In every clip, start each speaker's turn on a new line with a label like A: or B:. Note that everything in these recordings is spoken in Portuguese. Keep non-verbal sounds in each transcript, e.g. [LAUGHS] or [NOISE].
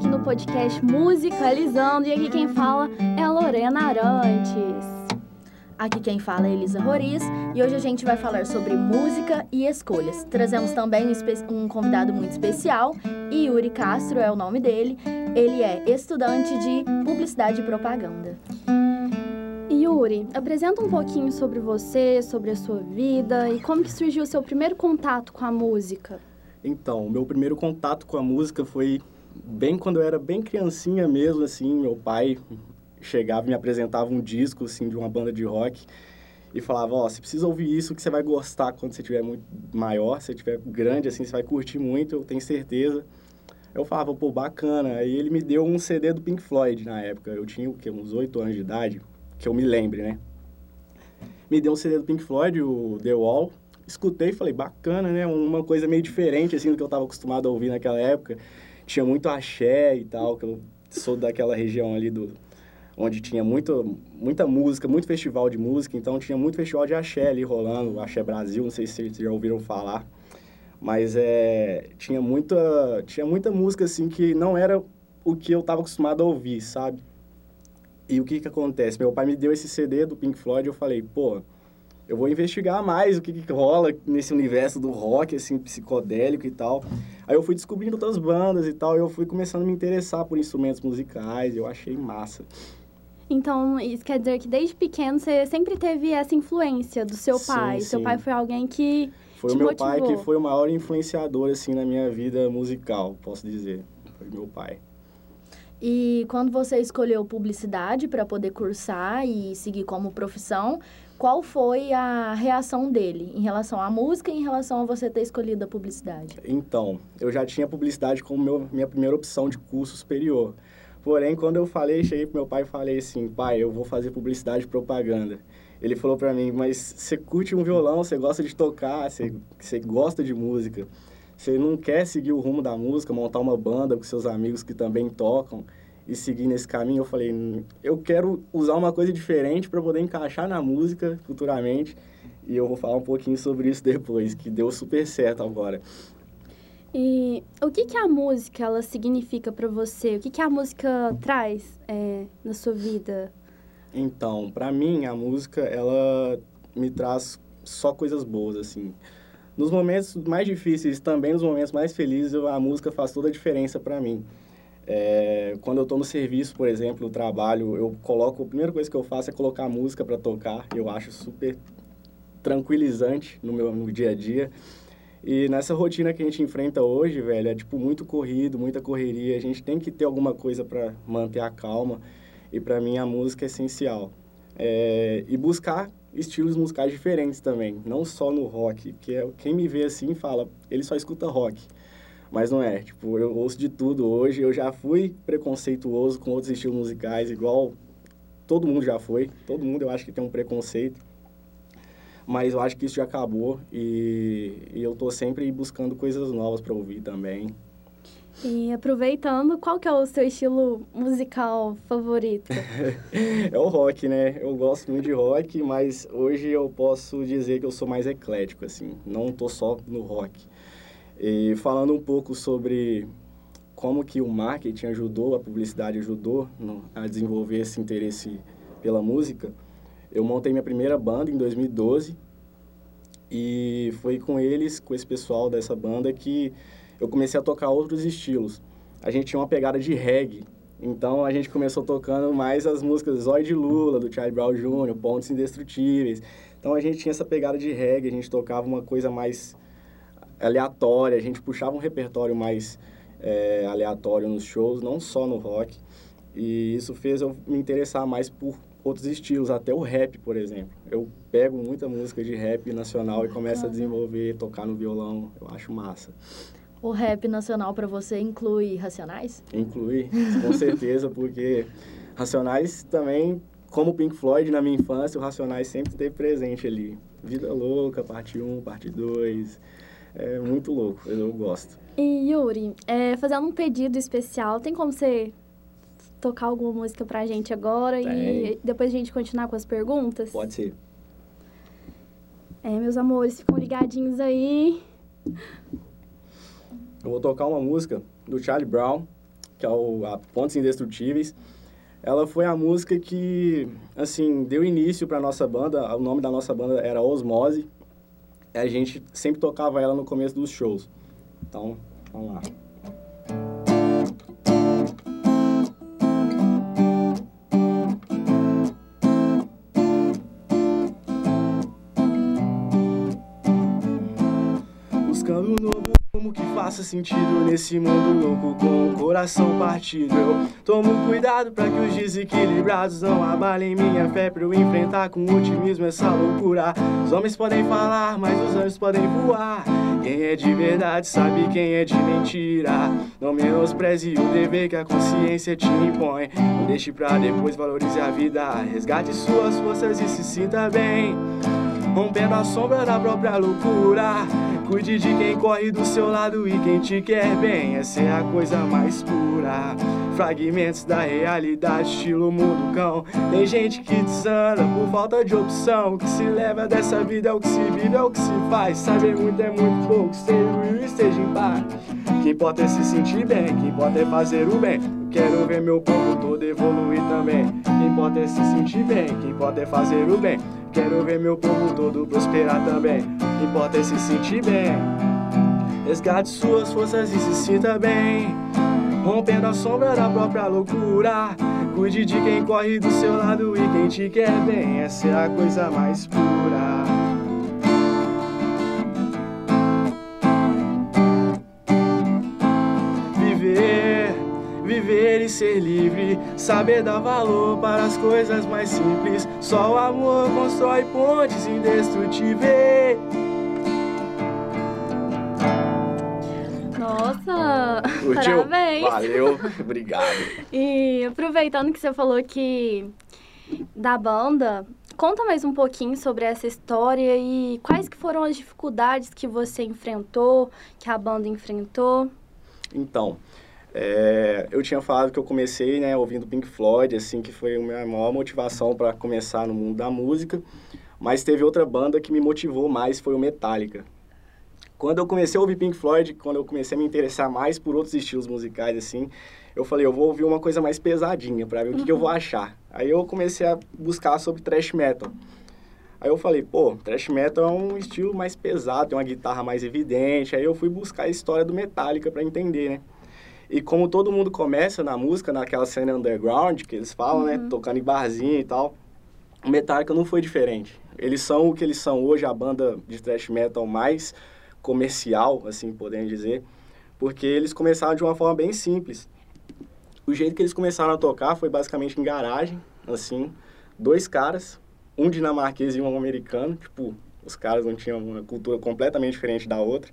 A: aqui no podcast Musicalizando e aqui quem fala é a Lorena Arantes.
B: Aqui quem fala é Elisa Roriz e hoje a gente vai falar sobre música e escolhas. Trazemos também um, um convidado muito especial, Yuri Castro é o nome dele. Ele é estudante de publicidade e propaganda.
A: Yuri, apresenta um pouquinho sobre você, sobre a sua vida e como que surgiu o seu primeiro contato com a música.
C: Então, o meu primeiro contato com a música foi bem quando eu era bem criancinha mesmo, assim, meu pai chegava e me apresentava um disco, assim, de uma banda de rock e falava, ó, oh, você precisa ouvir isso que você vai gostar quando você tiver muito maior, se tiver grande, assim, você vai curtir muito, eu tenho certeza. Eu falava, pô, bacana. Aí ele me deu um CD do Pink Floyd na época. Eu tinha, o quê? Uns oito anos de idade, que eu me lembre, né? Me deu um CD do Pink Floyd, o The Wall. Escutei e falei, bacana, né? Uma coisa meio diferente, assim, do que eu estava acostumado a ouvir naquela época. Tinha muito axé e tal, que eu sou daquela região ali do, onde tinha muito, muita música, muito festival de música, então tinha muito festival de axé ali rolando, Axé Brasil, não sei se vocês já ouviram falar, mas é, tinha, muita, tinha muita música assim que não era o que eu estava acostumado a ouvir, sabe? E o que que acontece? Meu pai me deu esse CD do Pink Floyd eu falei, pô, eu vou investigar mais o que, que rola nesse universo do rock, assim, psicodélico e tal. Aí eu fui descobrindo outras bandas e tal, e eu fui começando a me interessar por instrumentos musicais, eu achei massa.
A: Então, isso quer dizer que desde pequeno você sempre teve essa influência do seu pai.
C: Sim,
A: seu pai foi alguém que
C: Foi o meu
A: motivou.
C: pai que foi o maior influenciador, assim, na minha vida musical, posso dizer. Foi meu pai.
B: E quando você escolheu publicidade para poder cursar e seguir como profissão, qual foi a reação dele em relação à música e em relação a você ter escolhido a publicidade?
C: Então, eu já tinha publicidade como meu, minha primeira opção de curso superior. Porém, quando eu falei, cheguei pro meu pai e falei assim, pai, eu vou fazer publicidade e propaganda. Ele falou para mim, mas você curte um violão, você gosta de tocar, você, você gosta de música. Você não quer seguir o rumo da música, montar uma banda com seus amigos que também tocam e seguir nesse caminho? Eu falei, "Hum, eu quero usar uma coisa diferente para poder encaixar na música futuramente. E eu vou falar um pouquinho sobre isso depois, que deu super certo agora.
A: E o que que a música ela significa para você? O que que a música traz é, na sua vida?
C: Então, pra mim, a música, ela me traz só coisas boas, assim. Nos momentos mais difíceis, também nos momentos mais felizes, a música faz toda a diferença pra mim. É, quando eu tô no serviço, por exemplo, no trabalho, eu coloco, a primeira coisa que eu faço é colocar música pra tocar. Eu acho super tranquilizante no meu no dia a dia. E nessa rotina que a gente enfrenta hoje, velho, é tipo muito corrido, muita correria. A gente tem que ter alguma coisa pra manter a calma. E pra mim a música é essencial. É, e buscar estilos musicais diferentes também, não só no rock, que é quem me vê assim fala, ele só escuta rock. Mas não é, tipo, eu ouço de tudo hoje, eu já fui preconceituoso com outros estilos musicais, igual todo mundo já foi, todo mundo eu acho que tem um preconceito. Mas eu acho que isso já acabou e, e eu tô sempre buscando coisas novas para ouvir também.
A: E aproveitando, qual que é o seu estilo musical favorito? [LAUGHS]
C: É o rock, né? Eu gosto muito de rock, mas hoje eu posso dizer que eu sou mais eclético, assim. Não tô só no rock. E falando um pouco sobre como que o marketing ajudou, a publicidade ajudou no, a desenvolver esse interesse pela música, eu montei minha primeira banda em 2012 e foi com eles, com esse pessoal dessa banda, que eu comecei a tocar outros estilos. A gente tinha uma pegada de reggae, então a gente começou tocando mais as músicas Zóio de Lula, do Charlie Brown Jr., Pontos Indestrutíveis. Então a gente tinha essa pegada de reggae, a gente tocava uma coisa mais aleatória, a gente puxava um repertório mais é, aleatório nos shows, não só no rock. E isso fez eu me interessar mais por outros estilos, até o rap, por exemplo. Eu pego muita música de rap nacional e começo a desenvolver, tocar no violão, eu acho massa.
B: O rap nacional para você inclui Racionais?
C: Incluir, com certeza, [LAUGHS] porque Racionais também, como Pink Floyd na minha infância, o Racionais sempre esteve presente ali. Vida Louca, parte 1, parte 2. É muito louco, eu gosto.
A: E Yuri, é, fazendo um pedido especial, tem como você tocar alguma música pra gente agora e
C: Tem.
A: depois a gente continuar com as perguntas?
C: Pode ser.
A: É, meus amores, ficam ligadinhos aí.
C: Eu vou tocar uma música do Charlie Brown, que é o a Pontos Indestrutíveis. Ela foi a música que, assim, deu início para nossa banda. O nome da nossa banda era Osmose. A gente sempre tocava ela no começo dos shows. Então, vamos lá. Faça sentido nesse mundo louco com o coração partido. Eu tomo cuidado para que os desequilibrados não abalem minha fé pra eu enfrentar com otimismo essa loucura. Os homens podem falar, mas os anjos podem voar. Quem é de verdade sabe quem é de mentira. Não menospreze o dever que a consciência te impõe. Não deixe pra depois, valorize a vida. Resgate suas forças e se sinta bem. Rompendo a sombra da própria loucura. Cuide de quem corre do seu lado e quem te quer bem. Essa é a coisa mais pura. Fragmentos da realidade, estilo mundo cão. Tem gente que desanda por falta de opção. O que se leva dessa vida é o que se vive, é o que se faz. Saber muito é muito pouco, esteja e esteja em paz. O que importa é se sentir bem, o que importa é fazer o bem. Quero ver meu povo todo evoluir também. O que importa é se sentir bem, o que importa é fazer o bem. Quero ver meu povo todo prosperar também. Importa é se sentir bem. Resgate suas forças e se sinta bem. Rompendo a sombra da própria loucura. Cuide de quem corre do seu lado e quem te quer bem. Essa é a coisa mais pura. Viver, viver e ser livre. Saber dar valor para as coisas mais simples. Só o amor constrói pontes indestrutíveis.
A: Nossa, [LAUGHS]
C: Curtiu?
A: parabéns.
C: Valeu, obrigado.
A: E aproveitando que você falou que da banda, conta mais um pouquinho sobre essa história e quais que foram as dificuldades que você enfrentou, que a banda enfrentou.
C: Então, é, eu tinha falado que eu comecei, né, ouvindo Pink Floyd, assim, que foi a minha maior motivação para começar no mundo da música. Mas teve outra banda que me motivou mais, foi o Metallica. Quando eu comecei a ouvir Pink Floyd, quando eu comecei a me interessar mais por outros estilos musicais, assim, eu falei, eu vou ouvir uma coisa mais pesadinha para ver o que, que eu vou achar. Aí eu comecei a buscar sobre thrash metal. Aí eu falei, pô, thrash metal é um estilo mais pesado, tem uma guitarra mais evidente. Aí eu fui buscar a história do Metallica para entender, né? E como todo mundo começa na música, naquela cena underground que eles falam, né? Tocando em barzinho e tal. O Metallica não foi diferente. Eles são o que eles são hoje, a banda de thrash metal mais comercial, assim podemos dizer, porque eles começaram de uma forma bem simples. O jeito que eles começaram a tocar foi basicamente em garagem, assim, dois caras, um dinamarquês e um americano, tipo, os caras não tinham uma cultura completamente diferente da outra,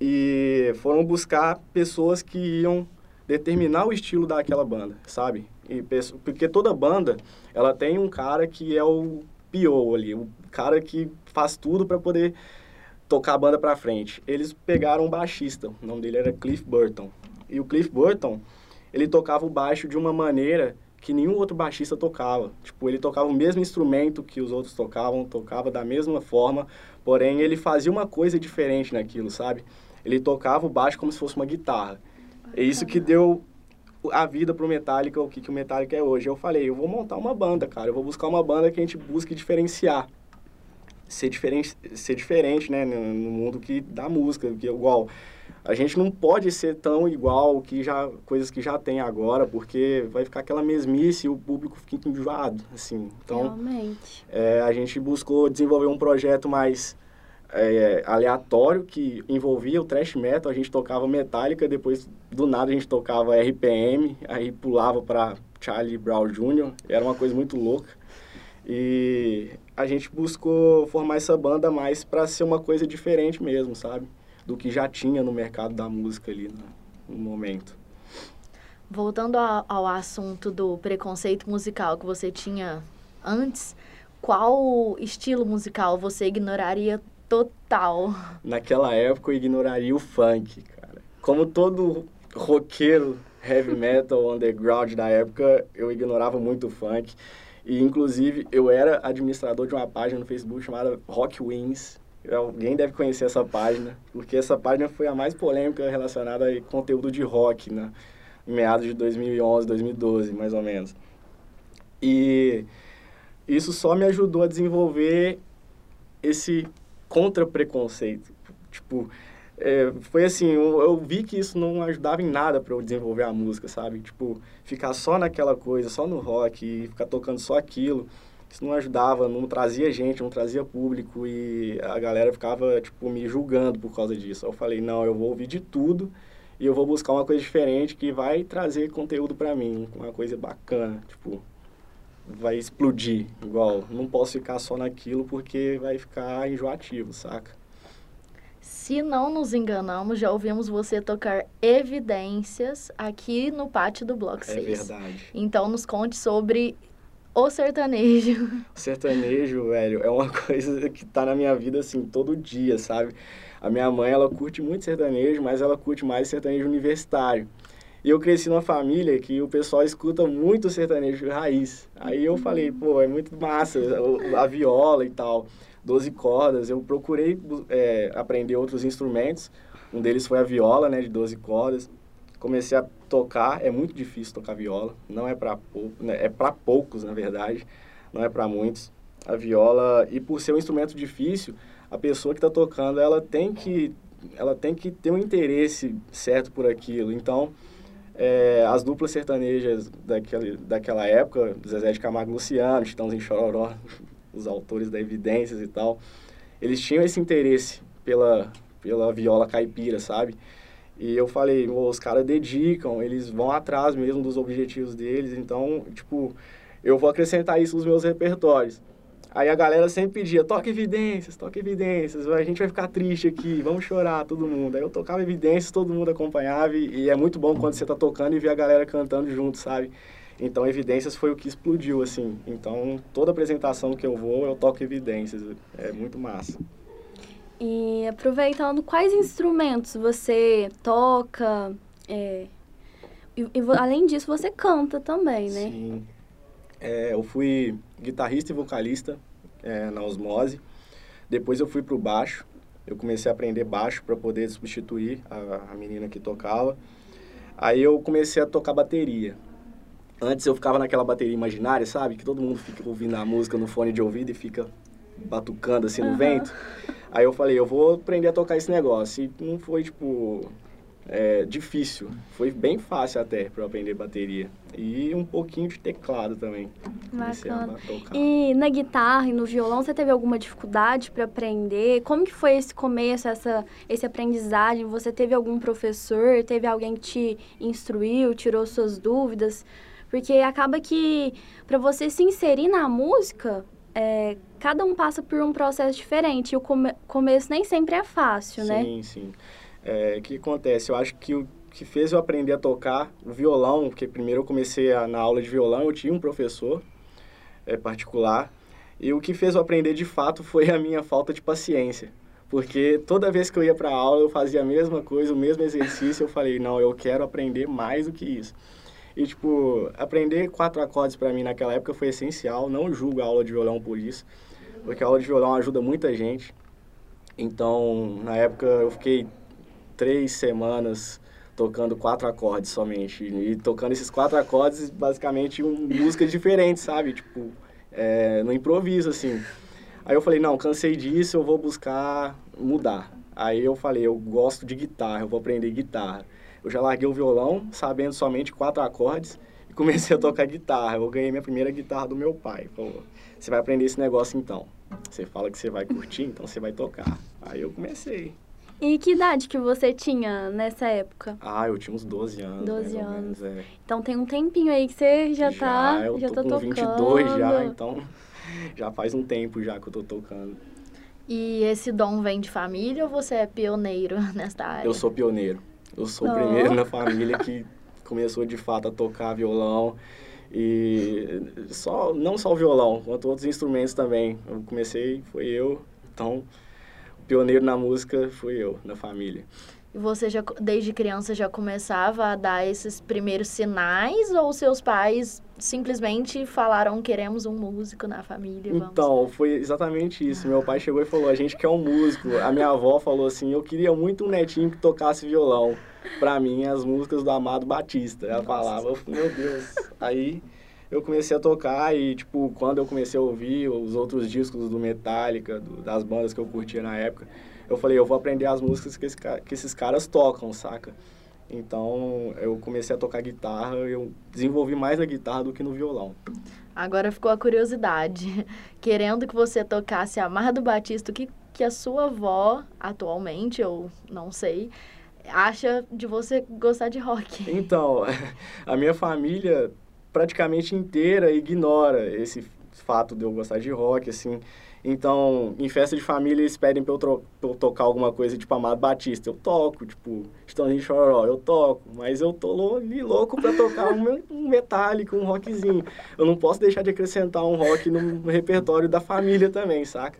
C: e foram buscar pessoas que iam determinar o estilo daquela banda, sabe? E, porque toda banda, ela tem um cara que é o PO ali, o cara que faz tudo para poder tocar a banda pra frente. Eles pegaram um baixista, o nome dele era Cliff Burton. E o Cliff Burton, ele tocava o baixo de uma maneira que nenhum outro baixista tocava. Tipo, ele tocava o mesmo instrumento que os outros tocavam, tocava da mesma forma, porém ele fazia uma coisa diferente naquilo, sabe? Ele tocava o baixo como se fosse uma guitarra. É isso que deu a vida pro Metallica, o que, que o Metallica é hoje. Eu falei, eu vou montar uma banda, cara. Eu vou buscar uma banda que a gente busque diferenciar. Ser diferente, ser diferente, né, no, no mundo que da música, que é igual. A gente não pode ser tão igual que já coisas que já tem agora, porque vai ficar aquela mesmice e o público fica enjoado, assim. Então,
A: Realmente.
C: é, a gente buscou desenvolver um projeto mais é, aleatório que envolvia o thrash metal. A gente tocava Metallica, depois do nada a gente tocava RPM, aí pulava para Charlie Brown Jr. Era uma coisa muito louca. E a gente buscou formar essa banda mais para ser uma coisa diferente mesmo, sabe? Do que já tinha no mercado da música ali no, no momento.
B: Voltando ao, ao assunto do preconceito musical que você tinha antes, qual estilo musical você ignoraria total? [LAUGHS]
C: Naquela época eu ignoraria o funk, cara. Como todo roqueiro heavy metal [LAUGHS] underground da época, eu ignorava muito o funk. E, inclusive, eu era administrador de uma página no Facebook chamada Rock Wins. Alguém deve conhecer essa página, porque essa página foi a mais polêmica relacionada a conteúdo de rock, né? em meados de 2011, 2012, mais ou menos. E isso só me ajudou a desenvolver esse contra-preconceito. Tipo, é, foi assim, eu, eu, vi que isso não ajudava em nada para eu desenvolver a música, sabe? Tipo, ficar só naquela coisa, só no rock, ficar tocando só aquilo, isso não ajudava, não trazia gente, não trazia público e a galera ficava, tipo, me julgando por causa disso. Eu falei, não, eu vou ouvir de tudo e eu vou buscar uma coisa diferente que vai trazer conteúdo para mim, uma coisa bacana, tipo, vai explodir, igual, não posso ficar só naquilo porque vai ficar enjoativo, saca?
B: Se não nos enganamos, já ouvimos você tocar evidências aqui no pátio do Bloco 6.
C: É verdade.
B: Então nos conte sobre o sertanejo. [LAUGHS]
C: O sertanejo, velho, é uma coisa que tá na minha vida assim todo dia, sabe? A minha mãe, ela curte muito sertanejo, mas ela curte mais sertanejo universitário. E eu cresci numa família que o pessoal escuta muito sertanejo raiz. Aí eu falei, pô, é muito massa a viola e tal. 12 cordas. Eu procurei é, aprender outros instrumentos. Um deles foi a viola, né, de 12 cordas. Comecei a tocar, é muito difícil tocar viola, não é para né, é para poucos, na verdade, não é para muitos. A viola, e por ser um instrumento difícil, a pessoa que está tocando, ela tem que ela tem que ter um interesse certo por aquilo. Então, é, as duplas sertanejas daquela, daquela época, Zezé de Camargo e Luciano, Chitãozinho Chororó, os autores da Evidências e tal, eles tinham esse interesse pela, pela viola caipira, sabe? E eu falei, os caras dedicam, eles vão atrás mesmo dos objetivos deles, então, tipo, eu vou acrescentar isso nos meus repertórios. Aí a galera sempre pedia, toca evidências, toca evidências, a gente vai ficar triste aqui, vamos chorar, todo mundo. Aí eu tocava evidências, todo mundo acompanhava, e, e é muito bom quando você tá tocando e ver a galera cantando junto, sabe? Então, Evidências foi o que explodiu, assim. Então, toda apresentação que eu vou, eu toco Evidências. É muito massa.
A: E aproveitando, quais instrumentos você toca? É, e, e, além disso, você canta também, né?
C: Sim. É, eu fui guitarrista e vocalista é, na Osmose. Depois eu fui pro baixo. Eu comecei a aprender baixo para poder substituir a, a menina que tocava. Aí eu comecei a tocar bateria. Antes eu ficava naquela bateria imaginária, sabe? Que todo mundo fica ouvindo a música no fone de ouvido e fica batucando assim no uhum. vento. Aí eu falei, eu vou aprender a tocar esse negócio. E não foi, tipo, é, difícil. Foi bem fácil até para aprender bateria. E um pouquinho de teclado também.
A: Bacana. E na guitarra e no violão, você teve alguma dificuldade para aprender? Como que foi esse começo, essa, esse aprendizagem? Você teve algum professor? Teve alguém que te instruiu, tirou suas dúvidas? Porque acaba que para você se inserir na música, é, cada um passa por um processo diferente. E o come começo nem sempre é fácil,
C: sim,
A: né?
C: Sim, sim. É, que acontece? Eu acho que o que fez eu aprender a tocar o violão, porque primeiro eu comecei a, na aula de violão, eu tinha um professor é, particular, e o que fez eu aprender de fato foi a minha falta de paciência. Porque toda vez que eu ia para aula, eu fazia a mesma coisa, o mesmo exercício, eu falei, não, eu quero aprender mais do que isso. E, tipo, aprender quatro acordes para mim naquela época foi essencial. Não julgo a aula de violão por isso, porque a aula de violão ajuda muita gente. Então, na época, eu fiquei três semanas tocando quatro acordes somente. E tocando esses quatro acordes, basicamente, um, músicas diferentes, sabe? Tipo, é, no improviso, assim. Aí eu falei, não, cansei disso, eu vou buscar mudar. Aí eu falei, eu gosto de guitarra, eu vou aprender guitarra eu já larguei o violão, sabendo somente quatro acordes, e [LAUGHS] comecei a tocar guitarra. Eu ganhei minha primeira guitarra do meu pai. Falou, você vai aprender esse negócio então. Você fala que você vai curtir, então você vai tocar. Aí eu comecei.
A: E que idade que você tinha nessa época?
C: Ah, eu tinha uns 12 anos.
A: 12 anos. Menos, é. Então tem um tempinho aí que você já, já tá,
C: eu
A: já
C: tô
A: tá
C: com
A: tocando.
C: 22 já, então [LAUGHS] já faz um tempo já que eu tô tocando.
B: E esse dom vem de família ou você é pioneiro [LAUGHS] nesta área?
C: Eu sou pioneiro. Eu sou oh. o primeiro na família que começou de fato a tocar violão e só não só o violão, quanto outros instrumentos também. Eu comecei, foi eu, então pioneiro na música fui eu, na família.
B: E você já desde criança já começava a dar esses primeiros sinais ou seus pais simplesmente falaram queremos um músico na família?
C: Então, foi exatamente isso. Meu pai chegou e falou: "A gente quer um músico". A minha avó falou assim: "Eu queria muito um netinho que tocasse violão". pra mim as músicas do Amado Batista. Ela falava, meu Deus. Aí eu comecei a tocar e, tipo, quando eu comecei a ouvir os outros discos do Metallica, do, das bandas que eu curtia na época, eu falei, eu vou aprender as músicas que, esse, que esses caras tocam, saca? Então, eu comecei a tocar guitarra, eu desenvolvi mais a guitarra do que no violão.
B: Agora ficou a curiosidade. [LAUGHS] Querendo que você tocasse Amado Batista, o que, que a sua avó, atualmente, ou não sei, acha de você gostar de rock?
C: Então, [LAUGHS] a minha família praticamente inteira ignora esse fato de eu gostar de rock, assim. Então, em festa de família, eles pedem pra eu, pra eu, tocar alguma coisa, tipo, Amado Batista. Eu toco, tipo, Stone Choró, eu toco. Mas eu tô louco pra tocar um, um metálico, um rockzinho. Eu não posso deixar de acrescentar um rock no repertório da família também, saca?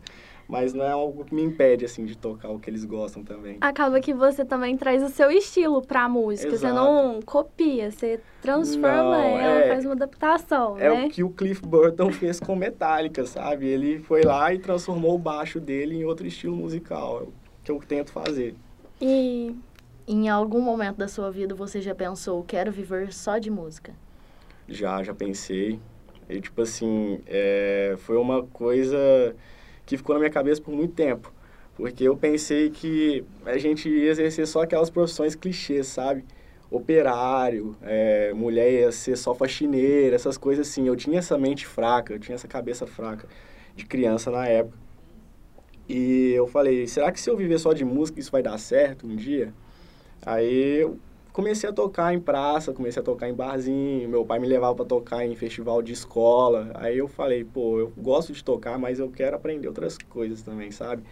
C: Mas não é algo que me impede, assim, de tocar o que eles gostam também.
A: Acaba que você também traz o seu estilo pra música, Exato. você não copia, você transforma não, ela, é, faz uma adaptação,
C: é
A: né?
C: É o que o Cliff Burton fez com Metallica, sabe? Ele foi lá e transformou o baixo dele em outro estilo musical, é o que eu tento fazer.
B: E em algum momento da sua vida você já pensou, quero viver só de música?
C: Já, já pensei. E, tipo assim, é, foi uma coisa que ficou na minha cabeça por muito tempo. Porque eu pensei que a gente ia exercer só aquelas profissões clichês, sabe? Operário, é, mulher ia ser só faxineira, essas coisas assim. Eu tinha essa mente fraca, eu tinha essa cabeça fraca de criança na época. E eu falei, será que se eu viver só de música isso vai dar certo um dia? Aí eu comecei a tocar em praça, comecei a tocar em barzinho, meu pai me levava para tocar em festival de escola. Aí eu falei, pô, eu gosto de tocar, mas eu quero aprender outras coisas também, sabe?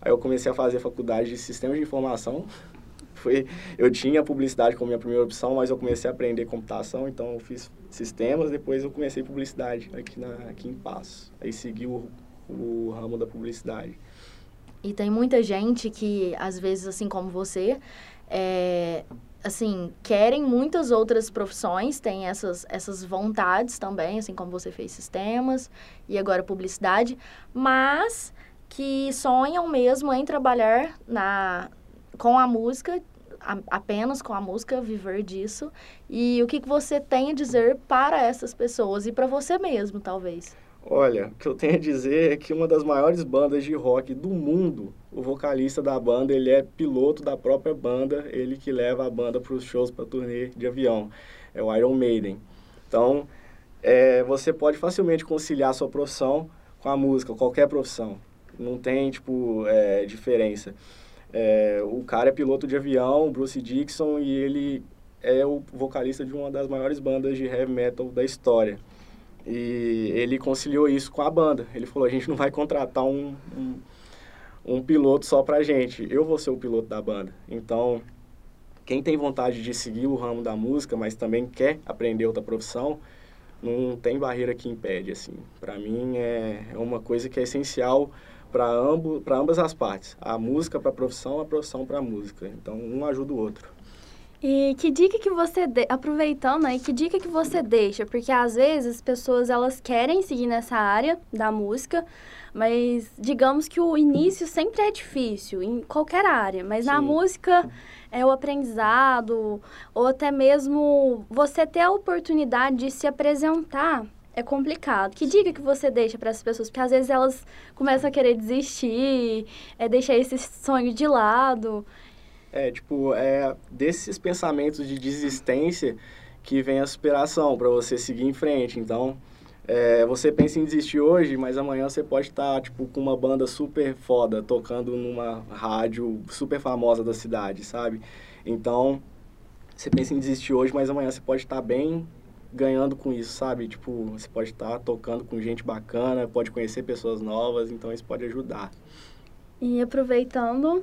C: Aí eu comecei a fazer faculdade de sistemas de informação. [LAUGHS] Foi, eu tinha publicidade como minha primeira opção, mas eu comecei a aprender computação, então eu fiz sistemas, depois eu comecei publicidade aqui, na, aqui em Passo. Aí segui o, o ramo da publicidade.
B: E tem muita gente que, às vezes, assim como você, é, assim, querem muitas outras profissões, têm essas, essas vontades também, assim como você fez sistemas e agora publicidade, mas que sonham mesmo em trabalhar na, com a música, a, apenas com a música, viver disso. E o que, que você tem a dizer para essas pessoas e para você mesmo, talvez?
C: Olha, o que eu tenho a dizer é que uma das maiores bandas de rock do mundo, o vocalista da banda, ele é piloto da própria banda, ele que leva a banda para os shows, para turnê de avião. É o Iron Maiden. Então, é, você pode facilmente conciliar a sua profissão com a música, qualquer profissão. Não tem, tipo, é, diferença. É, o cara é piloto de avião, Bruce Dixon, e ele é o vocalista de uma das maiores bandas de heavy metal da história. E ele conciliou isso com a banda. Ele falou: a gente não vai contratar um, um, um piloto só pra gente, eu vou ser o piloto da banda. Então, quem tem vontade de seguir o ramo da música, mas também quer aprender outra profissão, não tem barreira que impede, assim. Para mim é, é uma coisa que é essencial para ambas as partes. A música para a profissão, a profissão para a música. Então, um ajuda o outro.
A: E que dica que você, de... aproveitando aí, que dica que você deixa? Porque às vezes as pessoas elas querem seguir nessa área da música, mas digamos que o início sempre é difícil, em qualquer área, mas Sim. na música é o aprendizado, ou até mesmo você ter a oportunidade de se apresentar é complicado. Que dica que você deixa para essas pessoas? Porque às vezes elas começam a querer desistir, é, deixar esse sonho de lado.
C: É, tipo, é desses pensamentos de desistência que vem a superação para você seguir em frente. Então, é, você pensa em desistir hoje, mas amanhã você pode estar, tá, tipo, com uma banda super foda, tocando numa rádio super famosa da cidade, sabe? Então, você pensa em desistir hoje, mas amanhã você pode estar tá bem ganhando com isso, sabe? Tipo, você pode estar tá tocando com gente bacana, pode conhecer pessoas novas, então isso pode ajudar.
A: E aproveitando,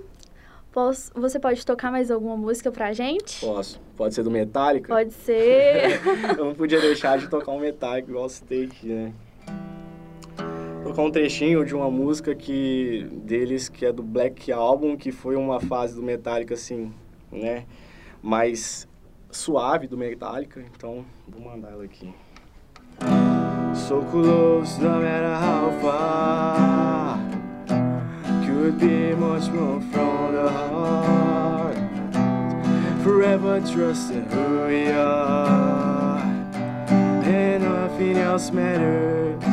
A: Posso, você pode tocar mais alguma música pra gente?
C: Posso. Pode ser do Metallica?
A: Pode ser. [LAUGHS]
C: eu não podia deixar de tocar um Metallica igual citei aqui, né? Tocar um trechinho de uma música que deles que é do Black Album, que foi uma fase do Metallica assim, né, mais suave do Metallica, então vou mandar ela aqui. So close no matter how far could be much more from the heart forever trusting who we are, and nothing else matters.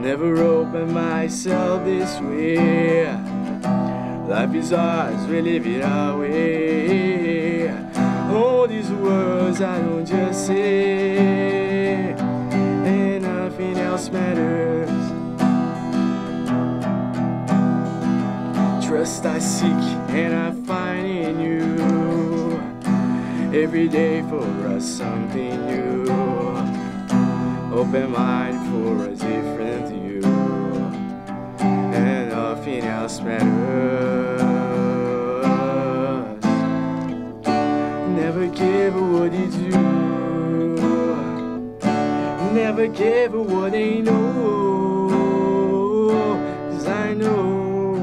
C: Never open myself this way. Life is ours, we live it our way. All these words I don't just say, nothing else matters. Trust I seek and I find in you. Every day for us something new. Open mind for a different view, and nothing else matters. Never give what you do. Never give what they know. Cause I know.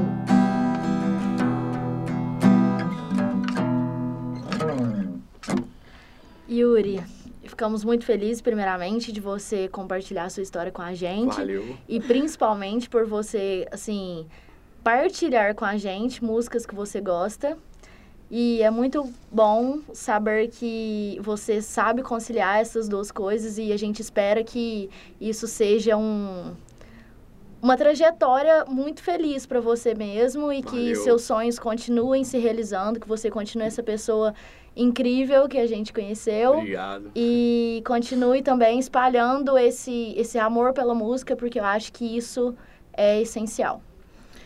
B: Yuri, ficamos muito felizes, primeiramente, de você compartilhar a sua história com a gente.
D: Valeu.
B: E principalmente por você, assim, partilhar com a gente músicas que você gosta. E é muito bom saber que você sabe conciliar essas duas coisas e a gente espera que isso seja um, uma trajetória muito feliz para você mesmo e que
D: Valeu.
B: seus sonhos continuem se realizando, que você continue essa pessoa incrível que a gente conheceu.
D: Obrigado.
B: E continue também espalhando esse, esse amor pela música, porque eu acho que isso é essencial.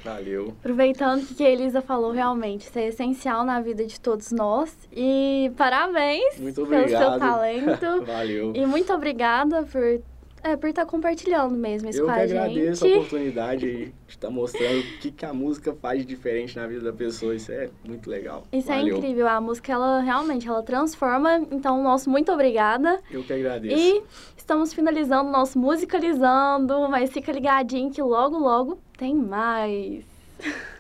D: Valeu.
A: Aproveitando que a Elisa falou, realmente, isso é essencial na vida de todos nós. E parabéns
D: Muito
A: pelo
D: obrigado.
A: seu talento. [LAUGHS]
D: Valeu.
A: e muito obrigada por é, por estar compartilhando mesmo isso
D: Eu
A: com
D: que
A: a
D: agradeço
A: gente.
D: a oportunidade [LAUGHS] de estar mostrando o que, que a música faz de diferente na vida da pessoa. Isso é muito legal.
A: Isso
D: Valeu.
A: é incrível, a música ela realmente ela transforma. Então, nosso muito obrigada.
D: Eu que agradeço.
A: E estamos finalizando o nosso musicalizando, mas fica ligadinho que logo logo tem mais. [LAUGHS]